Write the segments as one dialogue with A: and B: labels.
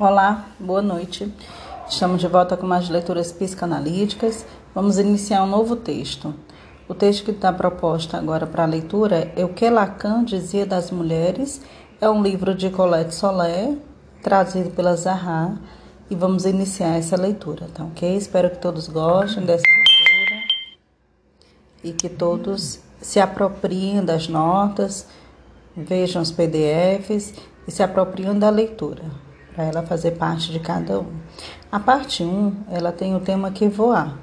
A: Olá, boa noite. Estamos de volta com mais leituras psicanalíticas. Vamos iniciar um novo texto. O texto que está proposto agora para leitura é O que Lacan dizia das mulheres. É um livro de Colette Soler, trazido pela Zahar, e vamos iniciar essa leitura, tá ok? Espero que todos gostem dessa leitura e que todos se apropriem das notas, vejam os PDFs e se apropriem da leitura para ela fazer parte de cada um. A parte 1, ela tem o tema que voar.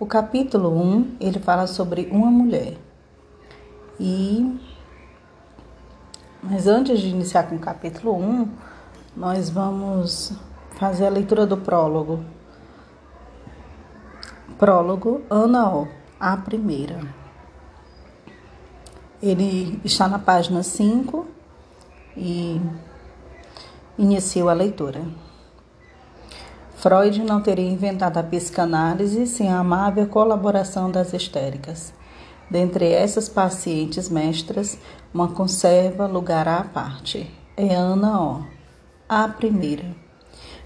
A: O capítulo 1, ele fala sobre uma mulher. E mas antes de iniciar com o capítulo 1, nós vamos fazer a leitura do prólogo. Prólogo Ana O, a primeira. Ele está na página 5 e Iniciou a leitura. Freud não teria inventado a psicanálise sem a amável colaboração das histéricas. Dentre essas pacientes mestras, uma conserva lugar à parte. É Ana O. A primeira.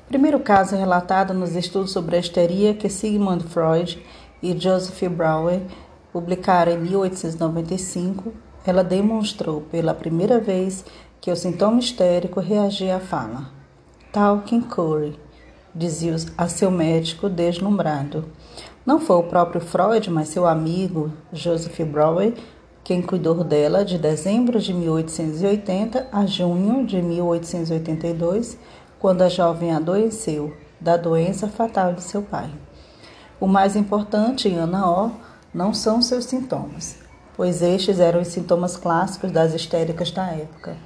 A: Primeiro caso relatado nos estudos sobre a histeria que Sigmund Freud e Joseph Brauer publicaram em 1895, ela demonstrou pela primeira vez que o sintoma histérico reagia à fala. Talking Curry, dizia a seu médico deslumbrado. Não foi o próprio Freud, mas seu amigo Joseph Brower quem cuidou dela de dezembro de 1880 a junho de 1882, quando a jovem adoeceu da doença fatal de seu pai. O mais importante em Ana O não são seus sintomas, pois estes eram os sintomas clássicos das histéricas da época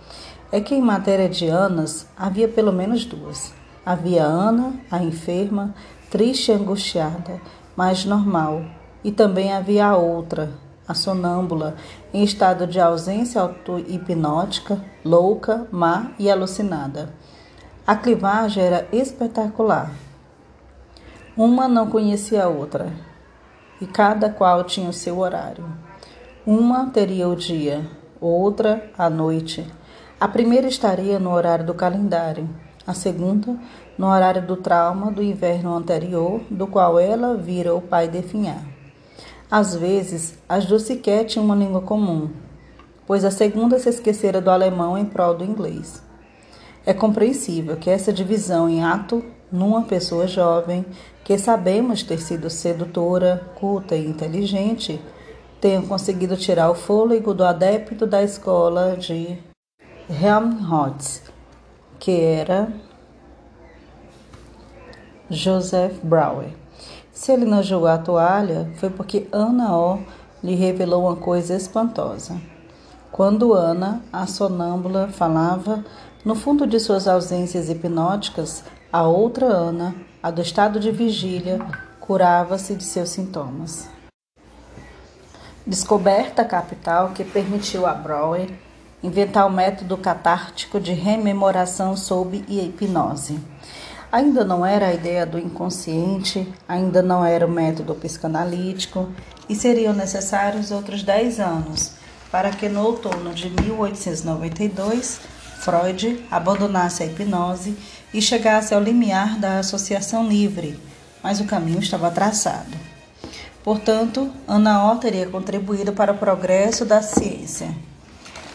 A: é que em matéria de Anas havia pelo menos duas. Havia Ana, a enferma, triste e angustiada, mas normal, e também havia a outra, a sonâmbula, em estado de ausência auto-hipnótica, louca, má e alucinada. A clivagem era espetacular. Uma não conhecia a outra, e cada qual tinha o seu horário. Uma teria o dia, outra a noite a primeira estaria no horário do calendário, a segunda no horário do trauma do inverno anterior, do qual ela vira o pai definhar. Às vezes, as duas sequer tinham uma língua comum, pois a segunda se esquecera do alemão em prol do inglês. É compreensível que essa divisão em ato numa pessoa jovem, que sabemos ter sido sedutora, culta e inteligente, tenha conseguido tirar o fôlego do adepto da escola de Helmholtz, que era Joseph Brauer. Se ele não jogou a toalha, foi porque Ana O lhe revelou uma coisa espantosa. Quando Ana, a sonâmbula, falava, no fundo de suas ausências hipnóticas, a outra Ana, a do estado de vigília, curava-se de seus sintomas. Descoberta capital que permitiu a Brauer inventar o método catártico de rememoração sob hipnose. Ainda não era a ideia do inconsciente, ainda não era o método psicanalítico e seriam necessários outros 10 anos para que no outono de 1892 Freud abandonasse a hipnose e chegasse ao limiar da associação livre, mas o caminho estava traçado. Portanto, Ana O teria contribuído para o progresso da ciência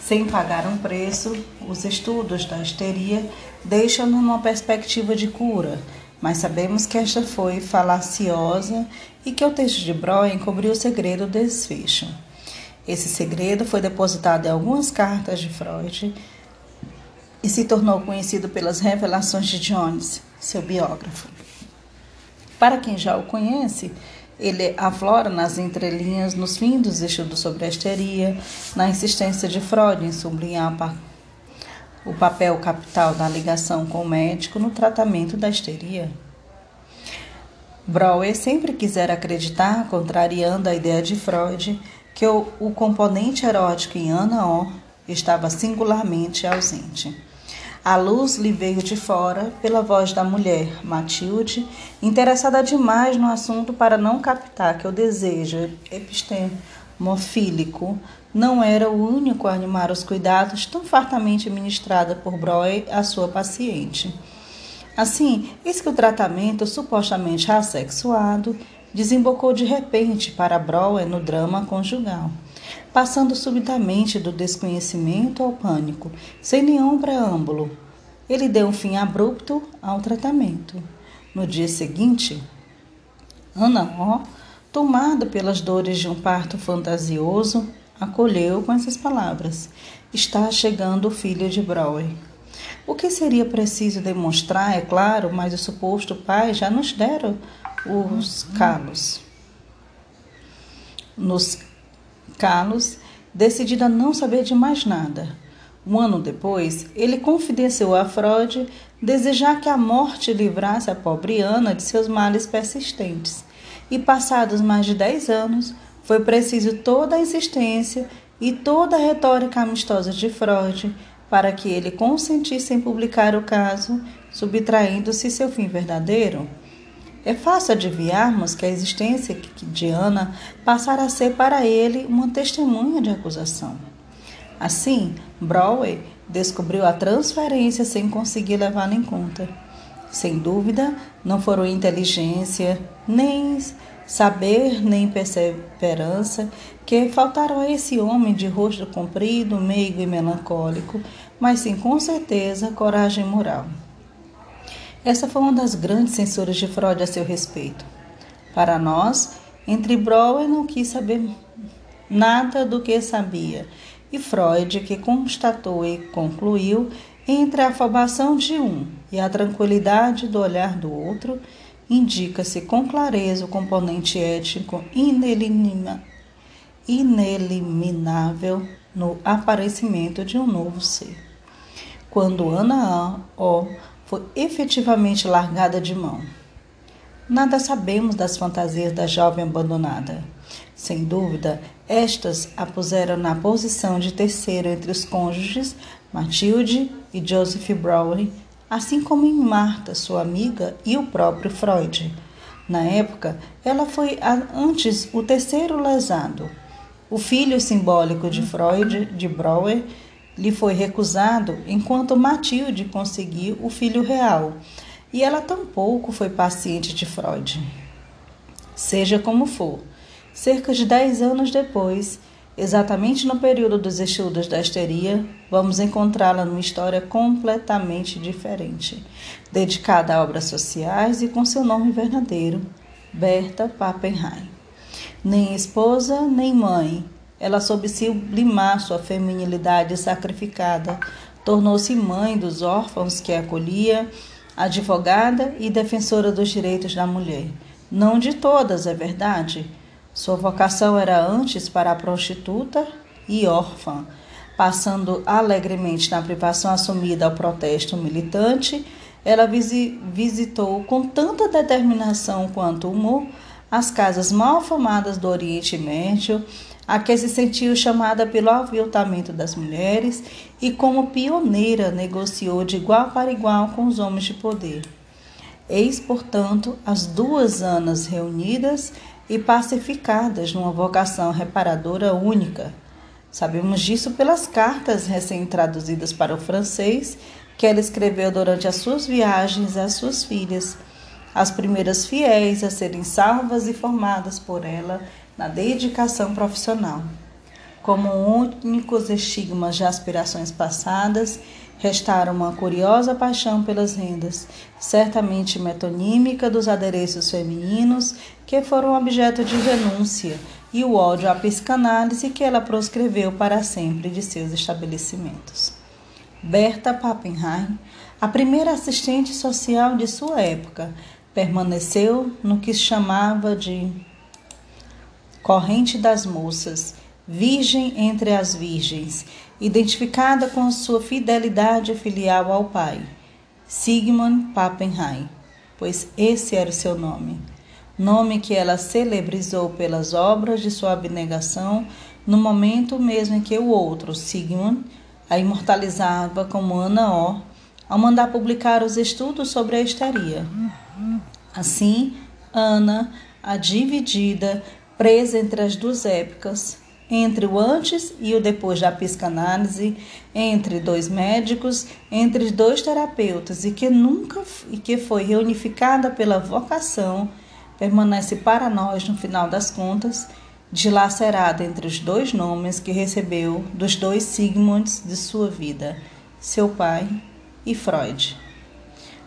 A: sem pagar um preço, os estudos da histeria deixam-nos numa perspectiva de cura, mas sabemos que esta foi falaciosa e que o texto de Brown encobriu o segredo do desfecho. Esse segredo foi depositado em algumas cartas de Freud e se tornou conhecido pelas revelações de Jones, seu biógrafo. Para quem já o conhece, ele aflora nas entrelinhas nos fins dos estudos sobre a histeria, na insistência de Freud em sublinhar o papel capital da ligação com o médico no tratamento da histeria. Brouwer sempre quisera acreditar, contrariando a ideia de Freud, que o, o componente erótico em Ana O estava singularmente ausente. A luz lhe veio de fora pela voz da mulher, Matilde, interessada demais no assunto para não captar que o desejo epistemofílico não era o único a animar os cuidados tão fartamente ministrada por Breuer à sua paciente. Assim, eis que o tratamento supostamente assexuado desembocou de repente para Brower no drama conjugal, passando subitamente do desconhecimento ao pânico, sem nenhum preâmbulo. Ele deu um fim abrupto ao tratamento. No dia seguinte, Ana ó, tomada pelas dores de um parto fantasioso, acolheu com essas palavras: Está chegando o filho de Brower. O que seria preciso demonstrar, é claro, mas o suposto pai já nos dera os calos. Nos calos, decidido a não saber de mais nada. Um ano depois, ele confidenciou a Freud desejar que a morte livrasse a pobre Ana de seus males persistentes. E passados mais de dez anos, foi preciso toda a insistência e toda a retórica amistosa de Freud para que ele consentisse em publicar o caso, subtraindo-se seu fim verdadeiro? É fácil adivinharmos que a existência de Ana passara a ser para ele uma testemunha de acusação. Assim, Brower descobriu a transferência sem conseguir levá-la em conta. Sem dúvida, não foram inteligência, nem saber, nem perseverança que faltaram a esse homem de rosto comprido, meigo e melancólico, mas sim com certeza coragem moral. Essa foi uma das grandes censuras de Freud a seu respeito. Para nós, entre Brouwer não quis saber nada do que sabia, e Freud, que constatou e concluiu, entre a afobação de um e a tranquilidade do olhar do outro, indica-se com clareza o componente ético ineliminável no aparecimento de um novo ser. Quando Ana O foi efetivamente largada de mão. Nada sabemos das fantasias da jovem abandonada. Sem dúvida, estas a puseram na posição de terceiro entre os cônjuges Matilde e Joseph Brower, assim como em Marta, sua amiga, e o próprio Freud. Na época, ela foi antes o terceiro lesado. O filho simbólico de Freud, de Brower, lhe foi recusado, enquanto Matilde conseguiu o filho real, e ela tampouco foi paciente de Freud. Seja como for, cerca de dez anos depois, exatamente no período dos estudos da histeria, vamos encontrá-la numa história completamente diferente, dedicada a obras sociais e com seu nome verdadeiro, Berta Pappenheim. Nem esposa, nem mãe, ela soube sublimar sua feminilidade sacrificada, tornou-se mãe dos órfãos que acolhia, advogada e defensora dos direitos da mulher. Não de todas, é verdade. Sua vocação era antes para a prostituta e órfã, passando alegremente na privação assumida ao protesto militante, ela visitou com tanta determinação quanto humor as casas mal famadas do Oriente Médio, a que se sentiu chamada pelo aviltamento das mulheres e, como pioneira, negociou de igual para igual com os homens de poder. Eis, portanto, as duas Anas reunidas e pacificadas numa vocação reparadora única. Sabemos disso pelas cartas recém-traduzidas para o francês que ela escreveu durante as suas viagens às suas filhas, as primeiras fiéis a serem salvas e formadas por ela na dedicação profissional. Como únicos estigmas de aspirações passadas, restaram uma curiosa paixão pelas rendas, certamente metonímica dos adereços femininos que foram objeto de renúncia e o ódio à psicanálise que ela proscreveu para sempre de seus estabelecimentos. Berta Pappenheim, a primeira assistente social de sua época, permaneceu no que chamava de corrente das moças, virgem entre as virgens, identificada com sua fidelidade filial ao pai, Sigmund Pappenheim, pois esse era o seu nome, nome que ela celebrizou pelas obras de sua abnegação no momento mesmo em que o outro, Sigmund, a imortalizava como Ana O, ao mandar publicar os estudos sobre a histeria. Assim, Ana, a dividida, presa entre as duas épocas, entre o antes e o depois da psicanálise, entre dois médicos, entre dois terapeutas e que nunca e que foi reunificada pela vocação, permanece para nós no final das contas dilacerada entre os dois nomes que recebeu dos dois Sigmunds de sua vida, seu pai e Freud.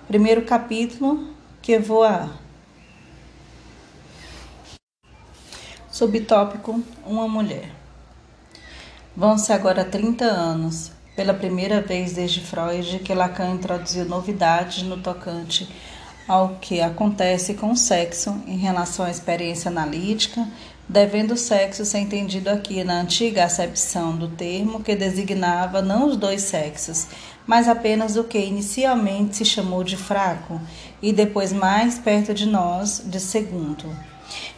A: Primeiro capítulo que voar. Subtópico: Uma mulher. Vão-se agora 30 anos, pela primeira vez desde Freud, que Lacan introduziu novidades no tocante ao que acontece com o sexo em relação à experiência analítica, devendo o sexo ser entendido aqui na antiga acepção do termo que designava não os dois sexos, mas apenas o que inicialmente se chamou de fraco e depois mais perto de nós de segundo.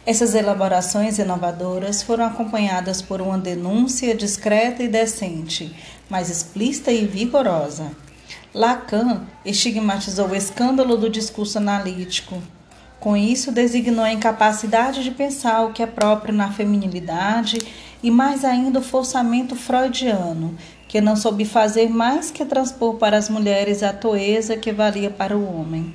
A: Essas elaborações inovadoras foram acompanhadas por uma denúncia discreta e decente, mas explícita e vigorosa. Lacan estigmatizou o escândalo do discurso analítico. Com isso, designou a incapacidade de pensar o que é próprio na feminilidade e, mais ainda, o forçamento freudiano, que não soube fazer mais que transpor para as mulheres a toeza que valia para o homem.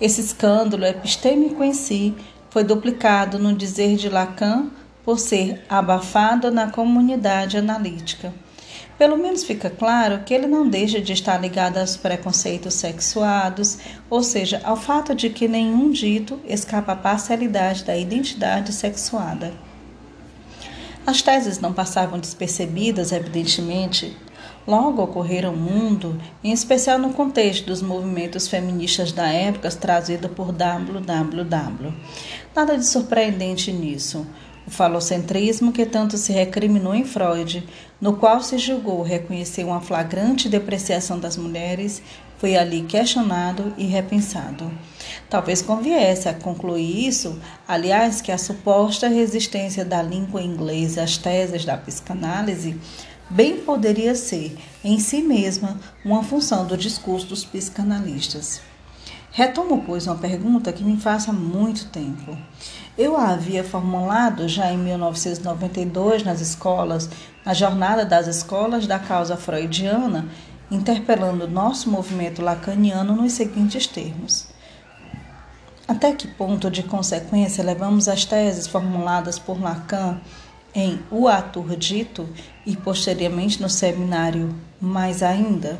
A: Esse escândalo epistêmico em si foi duplicado no dizer de Lacan por ser abafado na comunidade analítica. Pelo menos fica claro que ele não deixa de estar ligado aos preconceitos sexuados, ou seja, ao fato de que nenhum dito escapa à parcialidade da identidade sexuada. As teses não passavam despercebidas, evidentemente. Logo ocorreram o mundo, em especial no contexto dos movimentos feministas da época trazido por WWW. Nada de surpreendente nisso. O falocentrismo que tanto se recriminou em Freud, no qual se julgou reconhecer uma flagrante depreciação das mulheres, foi ali questionado e repensado. Talvez conviesse a concluir isso, aliás, que a suposta resistência da língua inglesa às teses da psicanálise bem poderia ser, em si mesma, uma função do discurso dos psicanalistas. Retomo, pois, uma pergunta que me faz há muito tempo. Eu a havia formulado já em 1992 nas escolas, na jornada das escolas da causa freudiana, interpelando nosso movimento lacaniano nos seguintes termos. Até que ponto de consequência levamos as teses formuladas por Lacan em O Ator Dito e posteriormente no seminário Mais Ainda?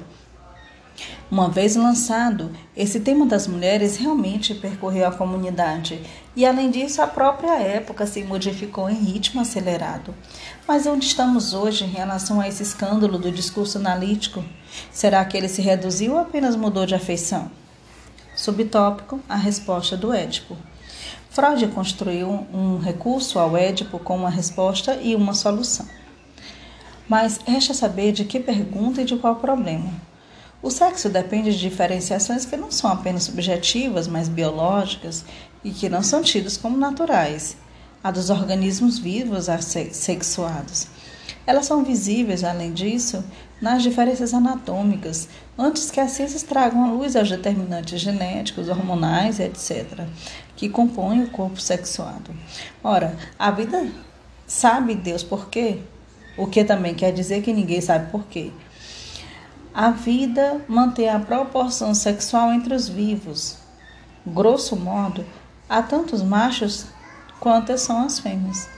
A: Uma vez lançado, esse tema das mulheres realmente percorreu a comunidade e, além disso, a própria época se modificou em ritmo acelerado. Mas onde estamos hoje em relação a esse escândalo do discurso analítico? Será que ele se reduziu ou apenas mudou de afeição? Subtópico: a resposta do Édipo. Freud construiu um recurso ao Édipo com uma resposta e uma solução. Mas resta saber de que pergunta e de qual problema. O sexo depende de diferenciações que não são apenas subjetivas, mas biológicas e que não são tidas como naturais, a dos organismos vivos assexuados. Elas são visíveis, além disso, nas diferenças anatômicas, antes que as ciências tragam à luz aos determinantes genéticos, hormonais, etc., que compõem o corpo sexuado. Ora, a vida sabe Deus por quê? O que também quer dizer que ninguém sabe por quê. A vida mantém a proporção sexual entre os vivos. Grosso modo, há tantos machos quantas são as fêmeas.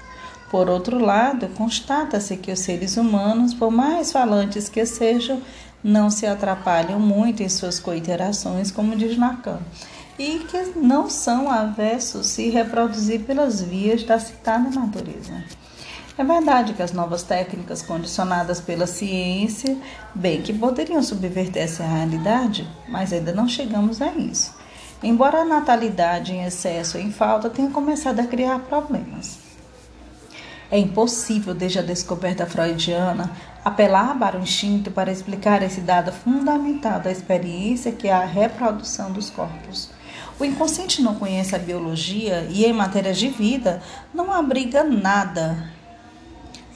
A: Por outro lado, constata-se que os seres humanos, por mais falantes que sejam, não se atrapalham muito em suas coiterações, como diz Lacan, e que não são avessos se reproduzir pelas vias da citada natureza. É verdade que as novas técnicas condicionadas pela ciência, bem que poderiam subverter essa realidade, mas ainda não chegamos a isso. Embora a natalidade em excesso ou em falta tenha começado a criar problemas. É impossível, desde a descoberta freudiana, apelar para o instinto para explicar esse dado fundamental da experiência que é a reprodução dos corpos. O inconsciente não conhece a biologia e, em matérias de vida, não abriga nada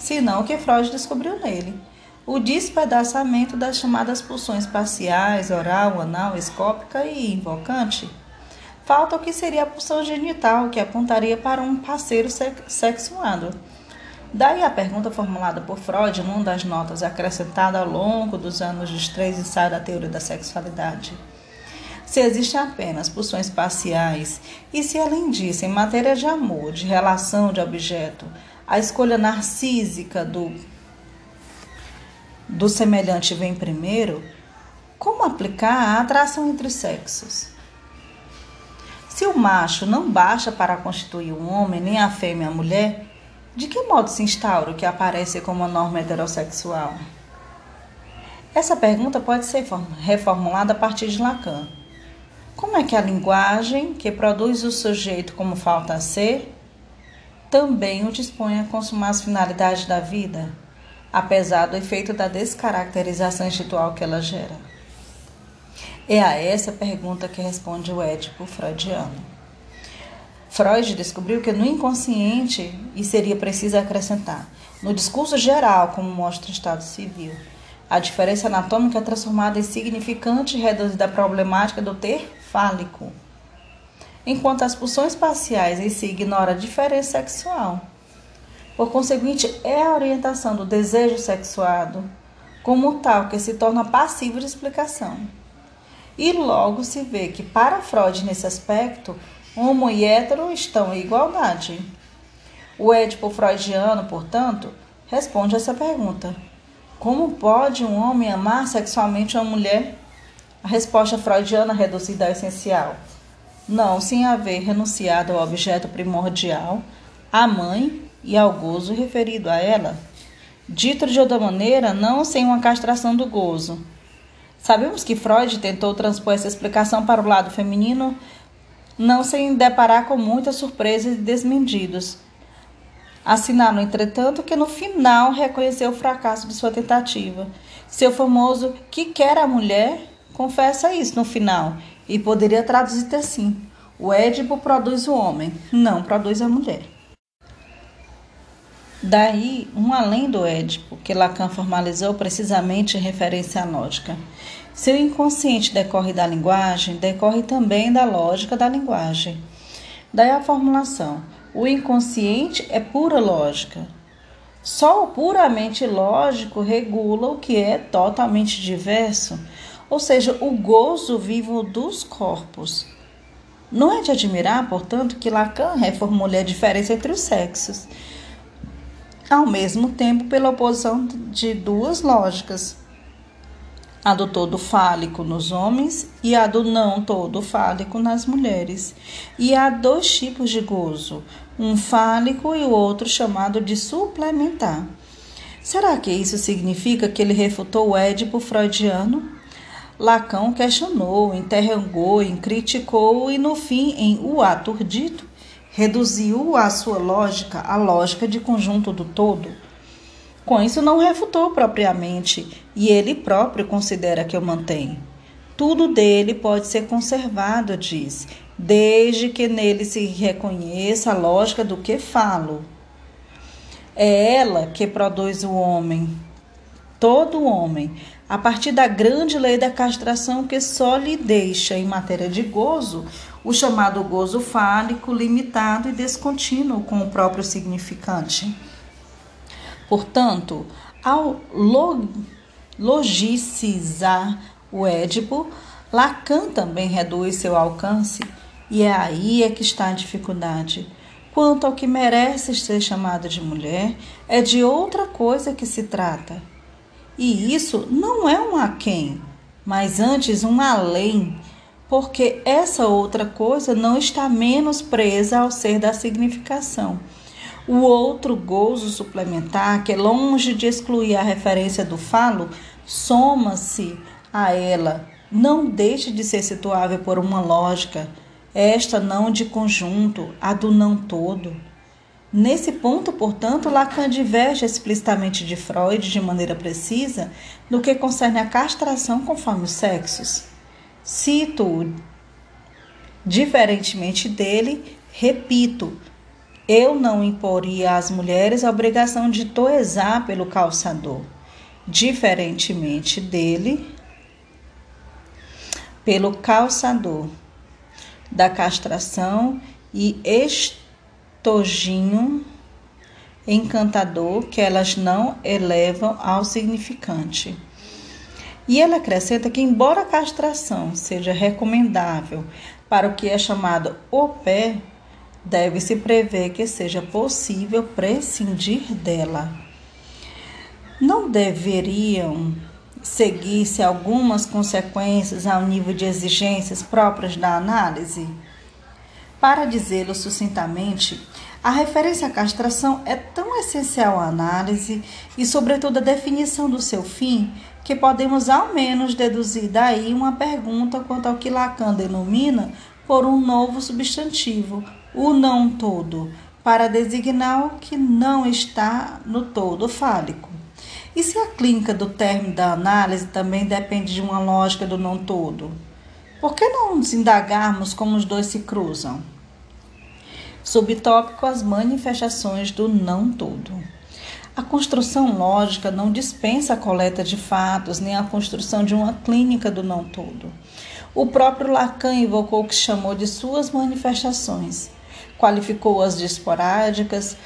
A: senão o que Freud descobriu nele. O despedaçamento das chamadas pulsões parciais, oral, anal, escópica e invocante. Falta o que seria a pulsão genital, que apontaria para um parceiro sexuado. Daí a pergunta formulada por Freud numa das notas acrescentada ao longo dos anos dos três ensaios da teoria da sexualidade. Se existem apenas pulsões parciais e se além disso, em matéria de amor, de relação de objeto, a escolha narcísica do, do semelhante vem primeiro, como aplicar a atração entre os sexos? Se o macho não baixa para constituir um homem, nem a fêmea a mulher, de que modo se instaura o que aparece como uma norma heterossexual? Essa pergunta pode ser reformulada a partir de Lacan. Como é que a linguagem, que produz o sujeito como falta a ser, também o dispõe a consumar as finalidades da vida, apesar do efeito da descaracterização institucional que ela gera? É a essa pergunta que responde o Édipo freudiano. Freud descobriu que no inconsciente, e seria preciso acrescentar, no discurso geral, como mostra o Estado Civil, a diferença anatômica é transformada em significante e reduzida à problemática do ter fálico, enquanto as pulsões parciais em si ignora a diferença sexual. Por conseguinte, é a orientação do desejo sexuado como tal que se torna passivo de explicação. E logo se vê que, para Freud, nesse aspecto, Homo e hétero estão em igualdade. O Édipo freudiano, portanto, responde essa pergunta: Como pode um homem amar sexualmente uma mulher? A resposta freudiana reduzida ao essencial: Não sem haver renunciado ao objeto primordial, à mãe e ao gozo referido a ela. Dito de outra maneira, não sem uma castração do gozo. Sabemos que Freud tentou transpor essa explicação para o lado feminino não sem deparar com muitas surpresas e desmentidos. Assinalou, entretanto, que no final reconheceu o fracasso de sua tentativa. Seu famoso que quer a mulher confessa isso no final e poderia traduzir assim: o Édipo produz o homem, não produz a mulher. Daí, um além do Édipo, que Lacan formalizou precisamente em referência à lógica. Se o inconsciente decorre da linguagem, decorre também da lógica da linguagem. Daí a formulação: o inconsciente é pura lógica. Só o puramente lógico regula o que é totalmente diverso, ou seja, o gozo vivo dos corpos. Não é de admirar, portanto, que Lacan reformule a diferença entre os sexos, ao mesmo tempo pela oposição de duas lógicas, a do todo fálico nos homens e a do não todo fálico nas mulheres. E há dois tipos de gozo, um fálico e o outro chamado de suplementar. Será que isso significa que ele refutou o Édipo freudiano? Lacan questionou, interrogou, criticou e, no fim, em O Ator Dito, reduziu a sua lógica à lógica de conjunto do todo. Com isso, não refutou propriamente, e ele próprio considera que eu mantenho. Tudo dele pode ser conservado, diz, desde que nele se reconheça a lógica do que falo. É ela que produz o homem, todo homem, a partir da grande lei da castração que só lhe deixa, em matéria de gozo, o chamado gozo fálico limitado e descontínuo com o próprio significante. Portanto, ao logicizar o Édipo, Lacan também reduz seu alcance, e é aí é que está a dificuldade. Quanto ao que merece ser chamado de mulher, é de outra coisa que se trata. E isso não é um aquém, mas antes um além, porque essa outra coisa não está menos presa ao ser da significação o outro gozo suplementar, que é longe de excluir a referência do falo, soma-se a ela. Não deixe de ser situável por uma lógica, esta não de conjunto, a do não todo. Nesse ponto, portanto, Lacan diverge explicitamente de Freud de maneira precisa no que concerne a castração conforme os sexos. Cito, diferentemente dele, repito, eu não imporia às mulheres a obrigação de toesar pelo calçador, diferentemente dele, pelo calçador, da castração e estoginho encantador que elas não elevam ao significante. E ele acrescenta que, embora a castração seja recomendável para o que é chamado o pé, deve-se prever que seja possível prescindir dela. Não deveriam seguir-se algumas consequências ao nível de exigências próprias da análise? Para dizê-lo sucintamente, a referência à castração é tão essencial à análise e, sobretudo, à definição do seu fim, que podemos ao menos deduzir daí uma pergunta quanto ao que Lacan denomina por um novo substantivo, o não todo, para designar o que não está no todo fálico. E se a clínica do término da análise também depende de uma lógica do não todo? Por que não nos indagarmos como os dois se cruzam? Subtópico As manifestações do não todo. A construção lógica não dispensa a coleta de fatos, nem a construção de uma clínica do não todo. O próprio Lacan invocou o que chamou de suas manifestações, qualificou-as de esporádicas,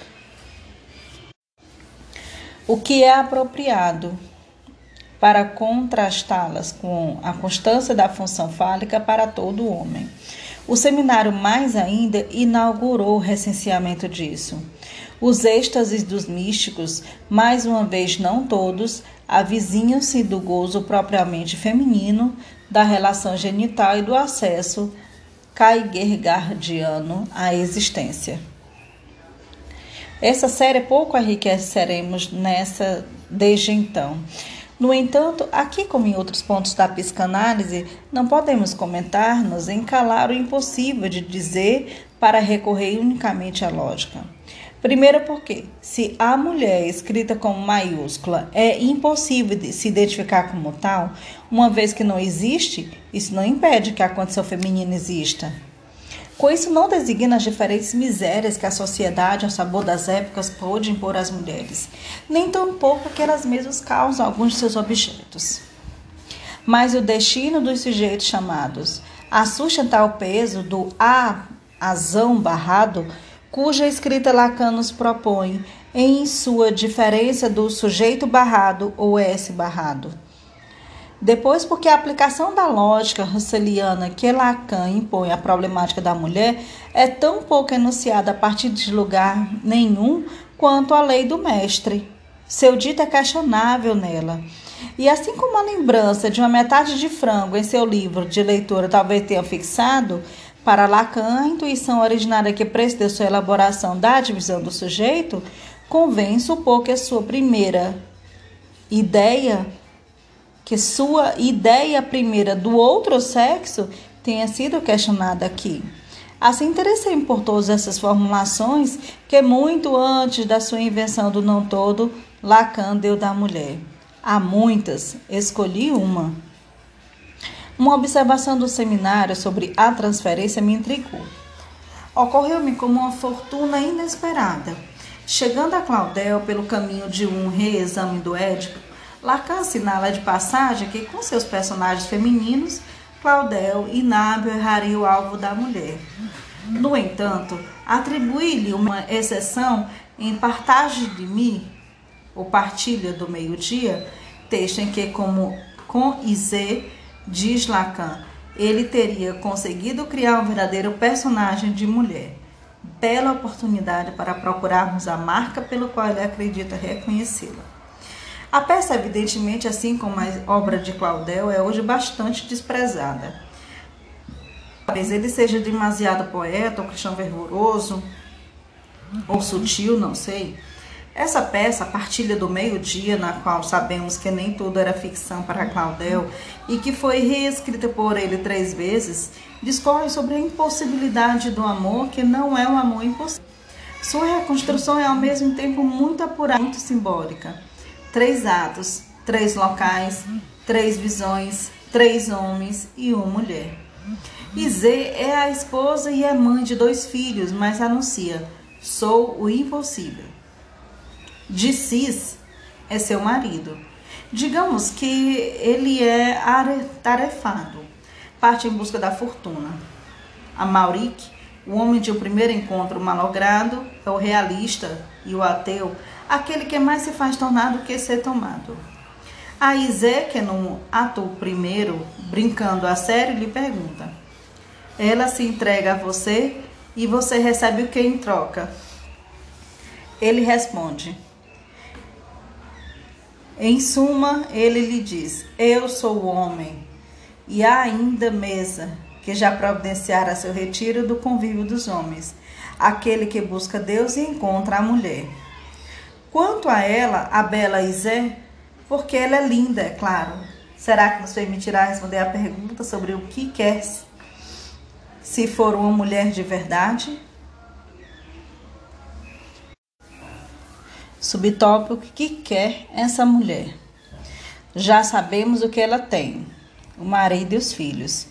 A: o que é apropriado para contrastá-las com a constância da função fálica para todo homem. O seminário, mais ainda, inaugurou o recenseamento disso. Os êxtases dos místicos, mais uma vez não todos, avizinham-se do gozo propriamente feminino, da relação genital e do acesso kaigergardiano à existência. Essa série pouco enriqueceremos nessa desde então. No entanto, aqui como em outros pontos da psicanálise, não podemos comentar-nos em calar o impossível de dizer para recorrer unicamente à lógica. Primeiro porque, se a mulher escrita como maiúscula é impossível de se identificar como tal, uma vez que não existe, isso não impede que a condição feminina exista. Com isso, não designa as diferentes misérias que a sociedade, ao sabor das épocas, pôde impor às mulheres, nem tampouco que elas mesmas causam alguns de seus objetos. Mas o destino dos sujeitos chamados a sustentar o peso do a azão barrado, cuja escrita Lacan nos propõe em sua diferença do sujeito barrado ou S barrado. Depois, porque a aplicação da lógica russeliana que Lacan impõe à problemática da mulher é tão pouco enunciada a partir de lugar nenhum quanto a lei do mestre. Seu dito é questionável nela. E assim como a lembrança de uma metade de frango em seu livro de leitura talvez tenha fixado, para Lacan, a intuição originária que precedeu sua elaboração da divisão do sujeito, convém supor que a sua primeira ideia que sua ideia primeira do outro sexo tenha sido questionada aqui. Assim, interessei por todas essas formulações que muito antes da sua invenção do não todo, Lacan deu da mulher. Há muitas, escolhi uma. Uma observação do seminário sobre a transferência me intrigou. Ocorreu-me como uma fortuna inesperada. Chegando a Claudel pelo caminho de um reexame do Édipo, Lacan assinala de passagem que, com seus personagens femininos, Claudel e Nábio errariam o alvo da mulher. No entanto, atribui-lhe uma exceção em Partage de mim, ou Partilha do Meio-Dia, texto em que, como com Izé, diz Lacan, ele teria conseguido criar um verdadeiro personagem de mulher. Bela oportunidade para procurarmos a marca pelo qual ele acredita reconhecê-la. A peça, evidentemente, assim como a obra de Claudel, é hoje bastante desprezada. Talvez ele seja demasiado poeta, ou cristão fervoroso, ou sutil, não sei. Essa peça, a partilha do meio-dia, na qual sabemos que nem tudo era ficção para Claudel e que foi reescrita por ele três vezes, discorre sobre a impossibilidade do amor, que não é um amor impossível. Sua reconstrução é ao mesmo tempo muito apurada, muito simbólica três atos, três locais, três visões, três homens e uma mulher. Izê é a esposa e é mãe de dois filhos, mas anuncia: sou o impossível. Cis é seu marido. Digamos que ele é tarefado, parte em busca da fortuna. A Mauric O homem de um primeiro encontro malogrado é o realista e o ateu, aquele que mais se faz tornar do que ser tomado. A Isé, no ato primeiro, brincando a sério, lhe pergunta: Ela se entrega a você e você recebe o que em troca? Ele responde: Em suma, ele lhe diz: Eu sou o homem, e há ainda mesa que já providenciara seu retiro do convívio dos homens, aquele que busca Deus e encontra a mulher. Quanto a ela, a bela Isé, porque ela é linda, é claro. Será que nos permitirá responder a pergunta sobre o que quer se for uma mulher de verdade? Subtópico: que quer essa mulher? Já sabemos o que ela tem: o marido e os filhos.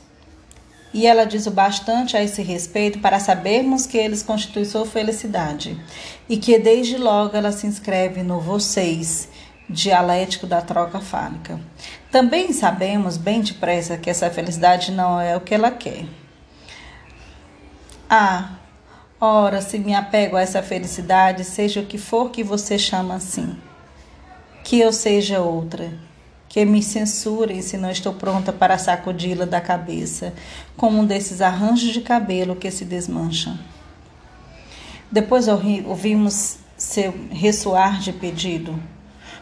A: E ela diz o bastante a esse respeito para sabermos que eles constituem sua felicidade e que desde logo ela se inscreve no vocês, dialético da troca fálica. Também sabemos bem depressa que essa felicidade não é o que ela quer. Ah, ora, se me apego a essa felicidade, seja o que for que você chama assim, que eu seja outra que me censurem se não estou pronta para sacudi-la da cabeça, como um desses arranjos de cabelo que se desmancham. Depois ouvimos seu ressoar de pedido,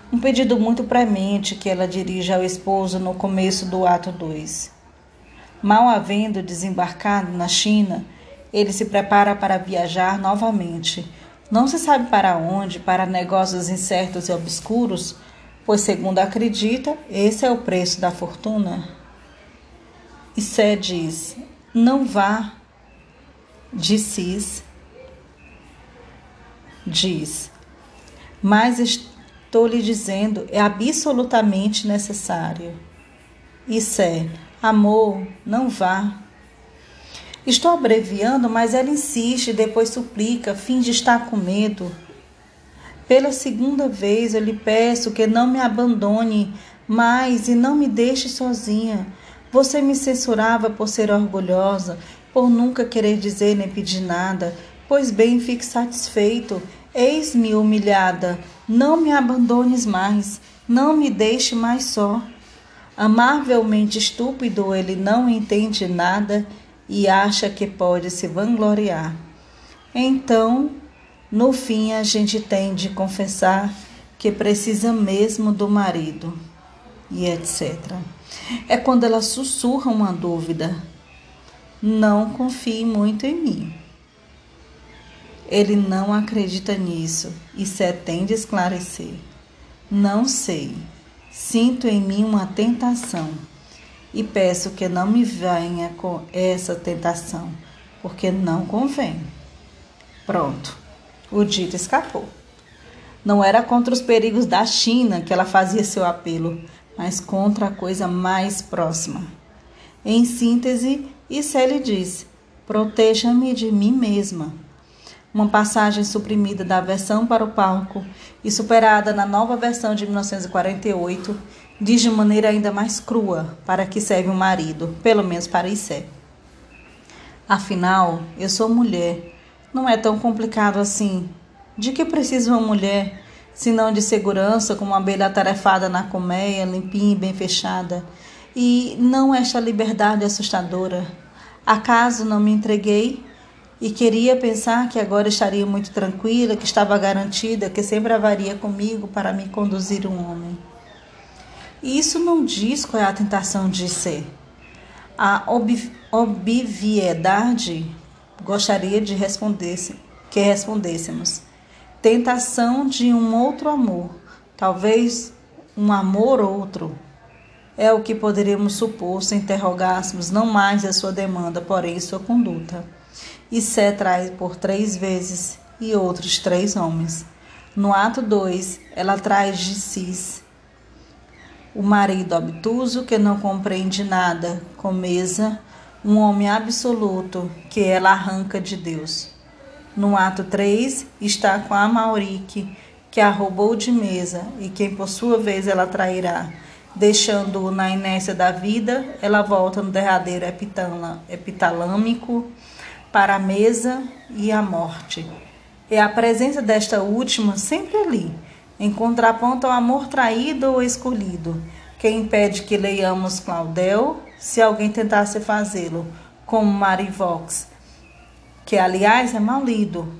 A: um pedido muito premente que ela dirige ao esposo no começo do ato 2. Mal havendo desembarcado na China, ele se prepara para viajar novamente. Não se sabe para onde, para negócios incertos e obscuros, pois, segundo acredita, esse é o preço da fortuna. E Sé diz: Não vá de Cis, diz, mas estou lhe dizendo, é absolutamente necessário. E Sé, amor, não vá. Estou abreviando, mas ela insiste, depois suplica, fim de estar com medo. Pela segunda vez eu lhe peço que não me abandone mais e não me deixe sozinha. Você me censurava por ser orgulhosa, por nunca querer dizer nem pedir nada. Pois bem, fique satisfeito. Eis-me humilhada. Não me abandones mais. Não me deixe mais só. Amavelmente estúpido, ele não entende nada e acha que pode se vangloriar. Então no fim, a gente tem de confessar que precisa mesmo do marido e etc. É quando ela sussurra uma dúvida. Não confie muito em mim. Ele não acredita nisso e se tem de esclarecer. Não sei. Sinto em mim uma tentação e peço que não me venha com essa tentação, porque não convém. Pronto o dito escapou. Não era contra os perigos da China que ela fazia seu apelo, mas contra a coisa mais próxima. Em síntese, Isele disse: Proteja-me de mim mesma. Uma passagem suprimida da versão para o palco e superada na nova versão de 1948 diz de maneira ainda mais crua para que serve o um marido, pelo menos para Issé. Afinal, eu sou mulher não é tão complicado assim. De que precisa uma mulher, se não de segurança, como uma abelha atarefada na colmeia, limpinha e bem fechada? E não esta liberdade assustadora. Acaso não me entreguei? E queria pensar que agora estaria muito tranquila, que estava garantida, que sempre haveria comigo para me conduzir um homem. E isso não diz qual é a tentação de ser. A obviedade gostaria de responder que respondêssemos. Tentação de um outro amor, talvez um amor outro. É o que poderíamos supor se interrogássemos não mais a sua demanda, porém sua conduta. E Sé traz por três vezes e outros três homens. No ato 2, ela traz de si o marido obtuso que não compreende nada, com mesa um homem absoluto que ela arranca de Deus. No ato 3 está com a Maurique, que a roubou de mesa e quem por sua vez ela trairá. Deixando-o na inércia da vida, ela volta no derradeiro epitalâmico para a mesa e a morte. É a presença desta última sempre ali, em contraponto ao amor traído ou escolhido, que impede que leiamos Claudel, se alguém tentasse fazê-lo, como Marivox, que aliás é mal lido,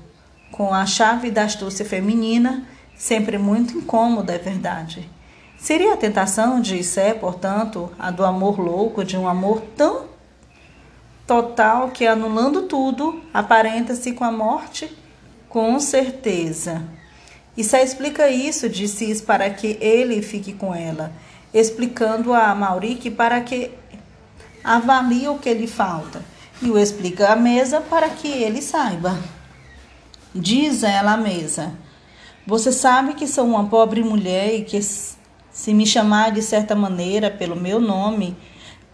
A: com a chave da astúcia feminina, sempre muito incômoda, é verdade. Seria a tentação de Sé, portanto, a do amor louco, de um amor tão total que, anulando tudo, aparenta-se com a morte? Com certeza. Sé explica isso Cis para que ele fique com ela, explicando a Maurique para que avalie o que lhe falta, e o explica à mesa para que ele saiba. Diz ela à mesa: Você sabe que sou uma pobre mulher e que se me chamar de certa maneira pelo meu nome,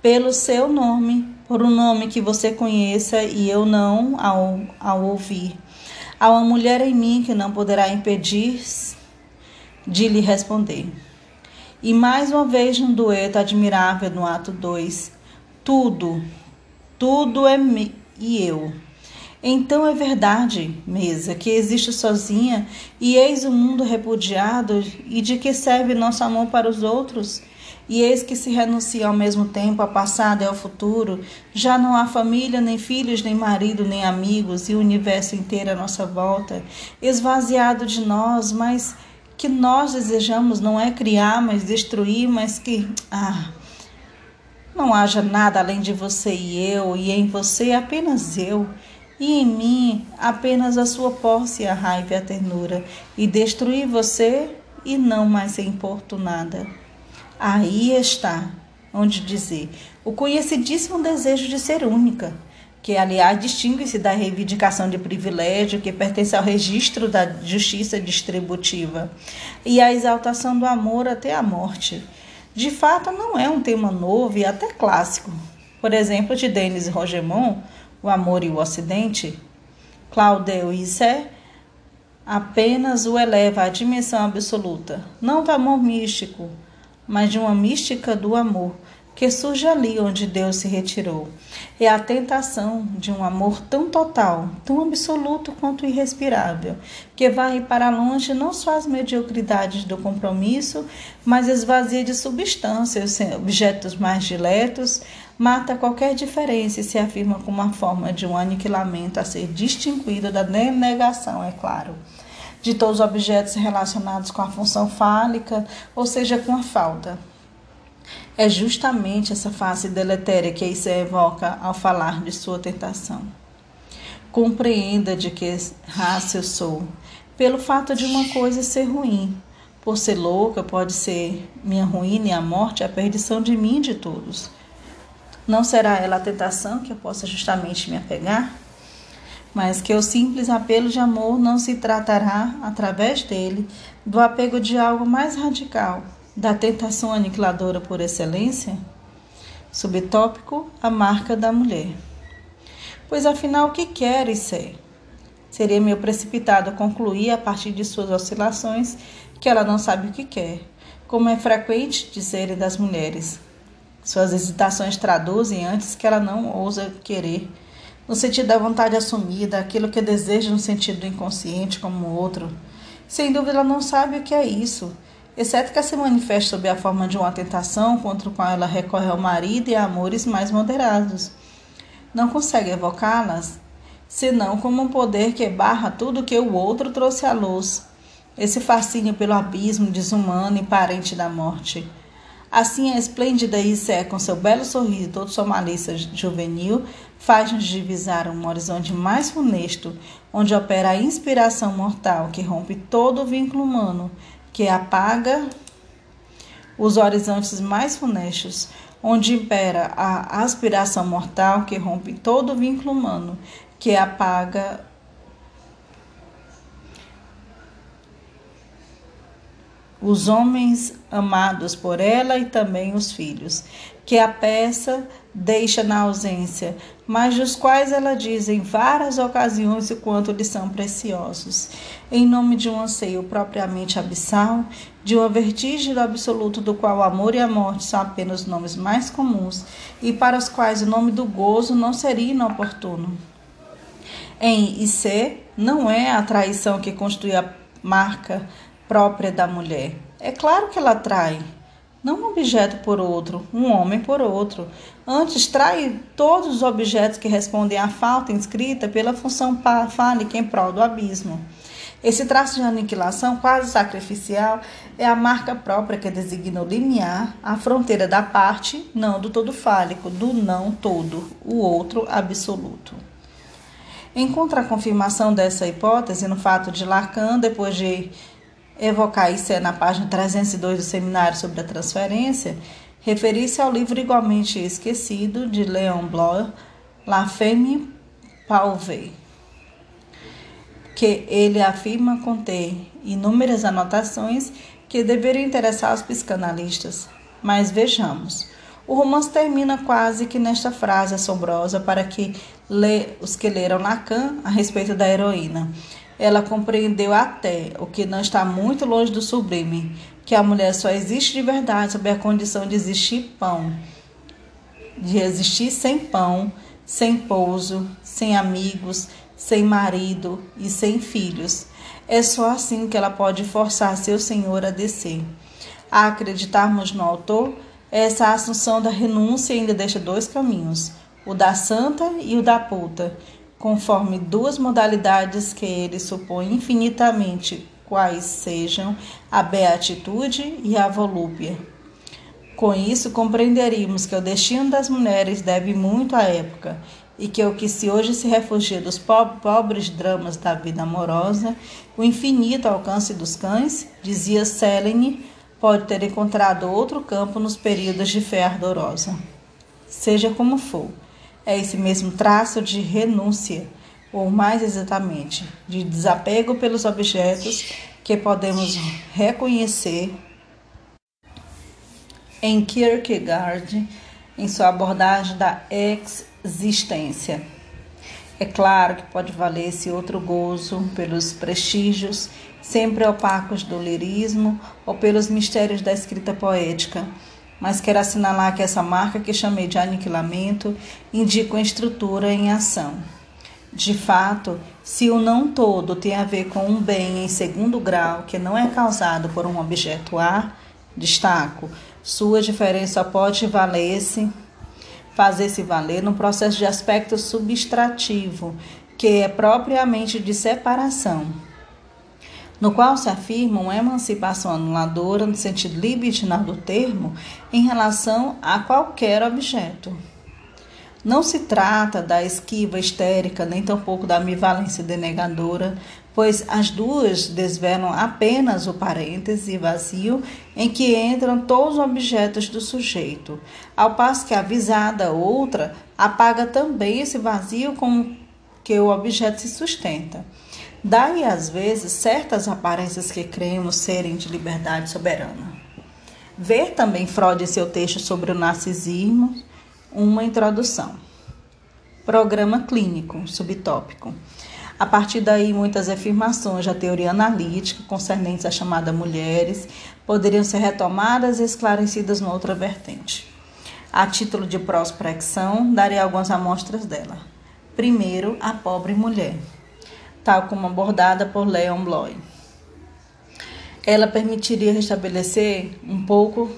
A: pelo seu nome, por um nome que você conheça e eu não ao, ao ouvir. Há uma mulher em mim que não poderá impedir de lhe responder. E mais uma vez num dueto admirável no ato 2, tudo, tudo é me e eu. Então é verdade, mesa, que existe sozinha e eis o mundo repudiado e de que serve nosso amor para os outros? E eis que se renuncia ao mesmo tempo ao passado e ao futuro. Já não há família, nem filhos, nem marido, nem amigos, e o universo inteiro à nossa volta, esvaziado de nós, mas que nós desejamos não é criar, mas destruir, mas que ah, não haja nada além de você e eu, e em você apenas eu e em mim apenas a sua posse, a raiva e a ternura, e destruir você e não mais ser importunada. Aí está, onde dizer, o conhecidíssimo desejo de ser única, que aliás distingue-se da reivindicação de privilégio que pertence ao registro da justiça distributiva, e a exaltação do amor até a morte. De fato, não é um tema novo e até clássico. Por exemplo, de Denis Rogemont, o amor e o ocidente, Claudel Issé apenas o eleva à dimensão absoluta, não do amor místico, mas de uma mística do amor, que surge ali onde Deus se retirou. É a tentação de um amor tão total, tão absoluto quanto irrespirável, que vai para longe não só as mediocridades do compromisso, mas esvazia de substâncias, objetos mais diletos, mata qualquer diferença e se afirma como uma forma de um aniquilamento a ser distinguido da negação, é claro de todos os objetos relacionados com a função fálica, ou seja, com a falta. É justamente essa face deletéria que isso evoca ao falar de sua tentação. Compreenda de que raça eu sou, pelo fato de uma coisa ser ruim. Por ser louca, pode ser minha ruína e a morte, a perdição de mim e de todos. Não será ela a tentação que eu possa justamente me apegar? Mas que o simples apelo de amor não se tratará, através dele, do apego de algo mais radical, da tentação aniquiladora por excelência? Subtópico: a marca da mulher. Pois afinal, o que queres ser? Seria meio precipitado concluir, a partir de suas oscilações, que ela não sabe o que quer, como é frequente dizerem das mulheres. Suas hesitações traduzem antes que ela não ousa querer, no sentido da vontade assumida, aquilo que deseja no sentido do inconsciente como outro. Sem dúvida, ela não sabe o que é isso exceto que se manifesta sob a forma de uma tentação contra a qual ela recorre ao marido e a amores mais moderados. Não consegue evocá-las, senão como um poder que barra tudo que o outro trouxe à luz, esse fascínio pelo abismo desumano e parente da morte. Assim, a esplêndida Isé, com seu belo sorriso e toda sua malícia juvenil, faz-nos divisar um horizonte mais funesto, onde opera a inspiração mortal que rompe todo o vínculo humano que apaga os horizontes mais funestos, onde impera a aspiração mortal que rompe todo o vínculo humano, que apaga os homens amados por ela e também os filhos, que a peça deixa na ausência, mas dos quais ela diz em várias ocasiões o quanto lhes são preciosos, em nome de um anseio propriamente abissal, de uma vertigem do absoluto do qual o amor e a morte são apenas nomes mais comuns e para os quais o nome do gozo não seria inoportuno. Em IC, não é a traição que constitui a marca própria da mulher. É claro que ela trai, não um objeto por outro, um homem por outro. Antes, trai todos os objetos que respondem à falta inscrita pela função fálica em prol do abismo. Esse traço de aniquilação quase sacrificial é a marca própria que designa o limiar, a fronteira da parte, não do todo fálico, do não todo, o outro absoluto. Encontra a confirmação dessa hipótese no fato de Lacan, depois de evocar isso é na página 302 do Seminário sobre a Transferência, referir-se ao livro igualmente esquecido de Leon Bloch, La Femme Pauvée, que ele afirma conter inúmeras anotações que deveriam interessar os psicanalistas. Mas vejamos. O romance termina quase que nesta frase assombrosa para que lê, os que leram Lacan a respeito da heroína. Ela compreendeu até, o que não está muito longe do sublime, que a mulher só existe de verdade sob a condição de existir pão, de existir sem pão, sem pouso, sem amigos, sem marido e sem filhos. É só assim que ela pode forçar seu senhor a descer. A acreditarmos no autor, essa assunção da renúncia ainda deixa dois caminhos, o da santa e o da puta, conforme duas modalidades que ele supõe infinitamente quais sejam a beatitude e a volúpia. Com isso, compreenderíamos que o destino das mulheres deve muito à época e que o que se hoje se refugia dos pobres dramas da vida amorosa, o infinito alcance dos cães, dizia Selene, pode ter encontrado outro campo nos períodos de fé ardorosa. Seja como for, é esse mesmo traço de renúncia, ou mais exatamente, de desapego pelos objetos que podemos reconhecer em Kierkegaard em sua abordagem da existência. É claro que pode valer esse outro gozo pelos prestígios sempre opacos do lirismo ou pelos mistérios da escrita poética, mas quero assinalar que essa marca que chamei de aniquilamento indica uma estrutura em ação. De fato, se o não todo tem a ver com um bem em segundo grau que não é causado por um objeto A, destaco, sua diferença pode valer-se fazer-se valer no processo de aspecto subtrativo, que é propriamente de separação, no qual se afirma uma emancipação anuladora no sentido libidinal do termo em relação a qualquer objeto. Não se trata da esquiva histérica, nem tampouco da ambivalência denegadora, pois as duas desvelam apenas o parêntese vazio em que entram todos os objetos do sujeito, ao passo que a visada outra apaga também esse vazio com que o objeto se sustenta. Daí, às vezes, certas aparências que cremos serem de liberdade soberana. Ver também Freud em seu texto sobre o narcisismo, uma introdução. Programa clínico, subtópico. A partir daí, muitas afirmações da teoria analítica concernentes à chamada mulheres poderiam ser retomadas e esclarecidas noutra vertente. A título de prospecção, darei algumas amostras dela. Primeiro, a pobre mulher, tal como abordada por Leon Bloy. Ela permitiria restabelecer um pouco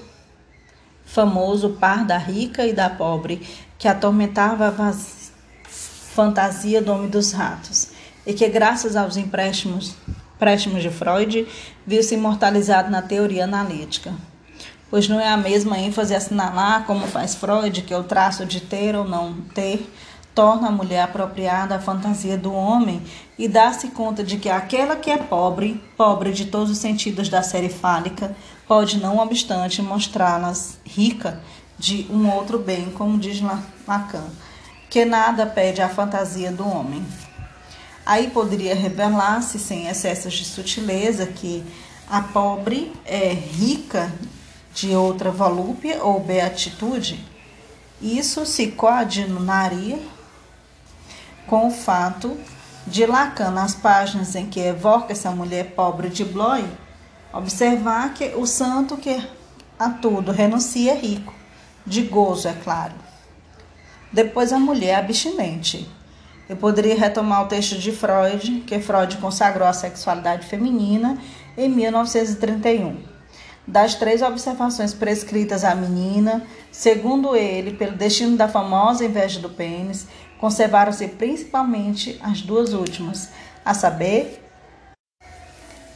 A: famoso par da rica e da pobre que atormentava a fantasia do homem dos ratos e que, graças aos empréstimos, empréstimos de Freud, viu-se imortalizado na teoria analítica. Pois não é a mesma ênfase assinalar, como faz Freud, que é o traço de ter ou não ter torna a mulher apropriada à fantasia do homem e dá-se conta de que aquela que é pobre, pobre de todos os sentidos da série fálica, pode, não obstante, mostrá-las rica de um outro bem, como diz Lacan, que nada pede à fantasia do homem. Aí poderia revelar-se, sem excessos de sutileza, que a pobre é rica de outra volúpia ou beatitude. Isso se coadunaria com o fato de Lacan, nas páginas em que evoca essa mulher pobre de Bloy, observar que o santo que a tudo renuncia é rico, de gozo, é claro. Depois a mulher abstinente, Eu poderia retomar o texto de Freud, que Freud consagrou a sexualidade feminina em 1931. Das três observações prescritas à menina, segundo ele, pelo destino da famosa inveja do pênis, conservaram-se principalmente as duas últimas, a saber,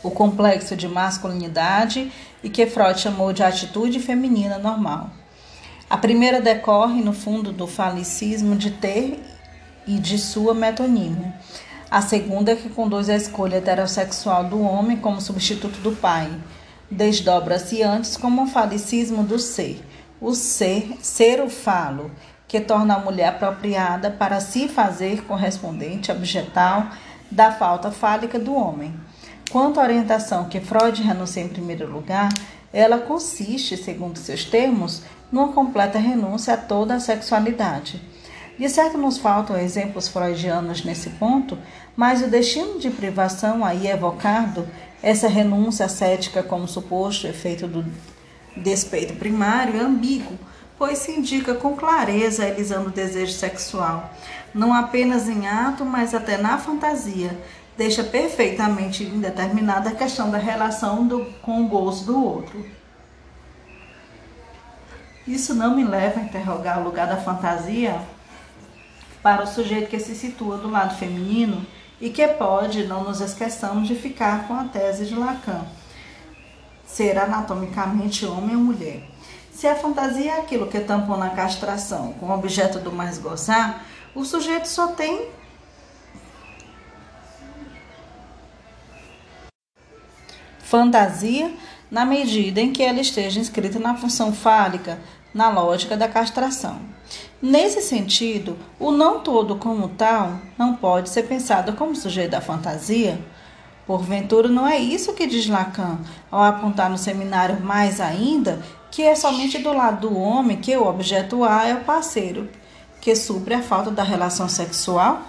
A: o complexo de masculinidade e que Freud chamou de atitude feminina normal. A primeira decorre, no fundo, do falicismo de ter e de sua metonímia. A segunda é que conduz à escolha heterossexual do homem como substituto do pai. Desdobra-se antes como um falicismo do ser. O ser, ser o falo, que torna a mulher apropriada para se fazer correspondente objetal da falta fálica do homem. Quanto à orientação que Freud renuncia em primeiro lugar, ela consiste, segundo seus termos, numa completa renúncia a toda a sexualidade. De certo, nos faltam exemplos freudianos nesse ponto, mas o destino de privação aí evocado, essa renúncia ascética como suposto efeito do despeito primário, é ambíguo, pois se indica com clareza elisando o desejo sexual, não apenas em ato, mas até na fantasia, deixa perfeitamente indeterminada a questão da relação do, com o gozo do outro. Isso não me leva a interrogar o lugar da fantasia para o sujeito que se situa do lado feminino e que pode, não nos esqueçamos de ficar com a tese de Lacan, ser anatomicamente homem ou mulher. Se a fantasia é aquilo que tampou na castração com o objeto do mais gozar, o sujeito só tem fantasia na medida em que ela esteja inscrita na função fálica, na lógica da castração. Nesse sentido, o não todo como tal não pode ser pensado como sujeito da fantasia. Porventura, não é isso que diz Lacan ao apontar no seminário mais ainda que é somente do lado do homem que o objeto A é o parceiro, que supre a falta da relação sexual?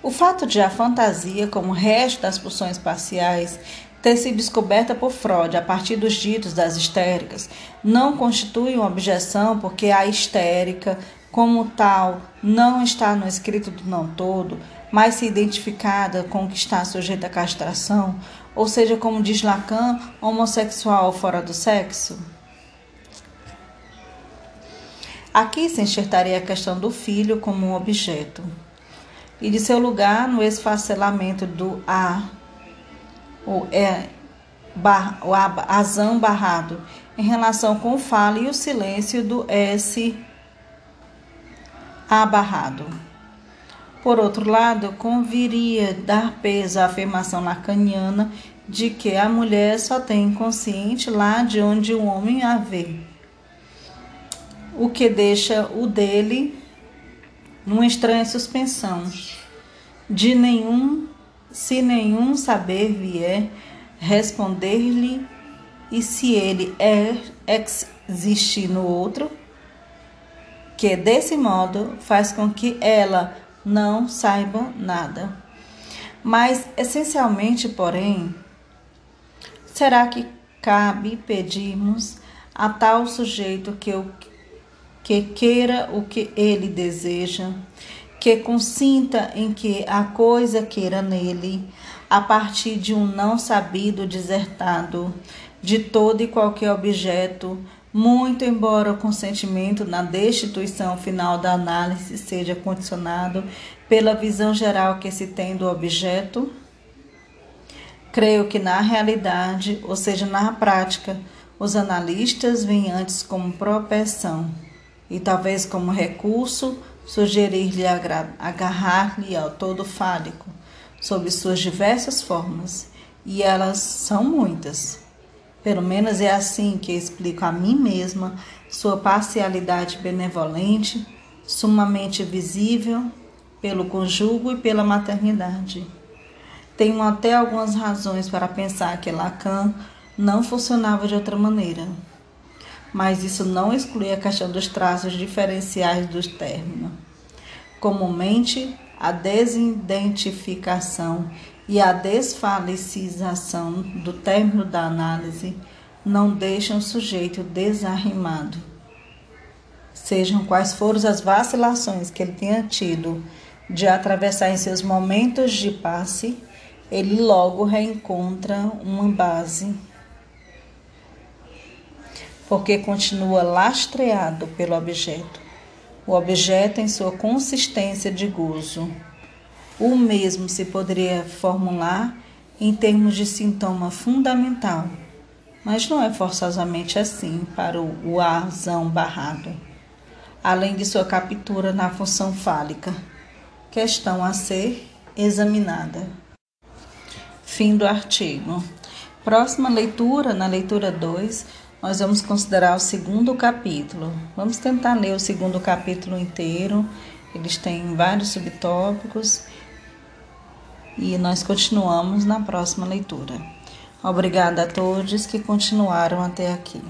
A: O fato de a fantasia, como o resto das pulsões parciais, ter sido descoberta por Freud a partir dos ditos das histéricas, não constitui uma objeção porque a histérica, como tal, não está no escrito do não todo, mas se identificada com o que está sujeito à castração, ou seja, como diz Lacan, homossexual fora do sexo? Aqui se enxertaria a questão do filho como um objeto e de seu lugar no esfacelamento do A, o, é, bar, o azão barrado, em relação com o fala e o silêncio do S abarrado. Por outro lado, conviria dar peso à afirmação lacaniana de que a mulher só tem inconsciente lá de onde o homem a vê, o que deixa o dele numa estranha suspensão. De nenhum, se nenhum saber vier, responder-lhe, e se ele é existir no outro, que desse modo faz com que ela não saiba nada. Mas, essencialmente, porém, será que cabe pedirmos a tal sujeito que o que queira o que ele deseja, que consinta em que a coisa queira nele, a partir de um não sabido desertado, de todo e qualquer objeto, muito embora o consentimento na destituição final da análise seja condicionado pela visão geral que se tem do objeto, creio que na realidade, ou seja, na prática, os analistas vêm antes como propensão e talvez como recurso sugerir-lhe agarrar-lhe ao todo fálico, sob suas diversas formas, e elas são muitas. Pelo menos é assim que explico a mim mesma sua parcialidade benevolente, sumamente visível pelo conjugo e pela maternidade. Tenho até algumas razões para pensar que Lacan não funcionava de outra maneira mas isso não exclui a questão dos traços diferenciais dos términos. Comumente, a desidentificação e a desfalicização do término da análise não deixam o sujeito desarrimado. Sejam quais forem as vacilações que ele tenha tido de atravessar em seus momentos de passe, ele logo reencontra uma base, porque continua lastreado pelo objeto. O objeto em sua consistência de gozo. O mesmo se poderia formular em termos de sintoma fundamental, mas não é forçosamente assim para o, arzão barrado, além de sua captura na função fálica questão a ser examinada. Fim do artigo. Próxima leitura, na leitura 2, nós vamos considerar o segundo capítulo. Vamos tentar ler o segundo capítulo inteiro. Eles têm vários subtópicos e nós continuamos na próxima leitura. Obrigada a todos que continuaram até aqui.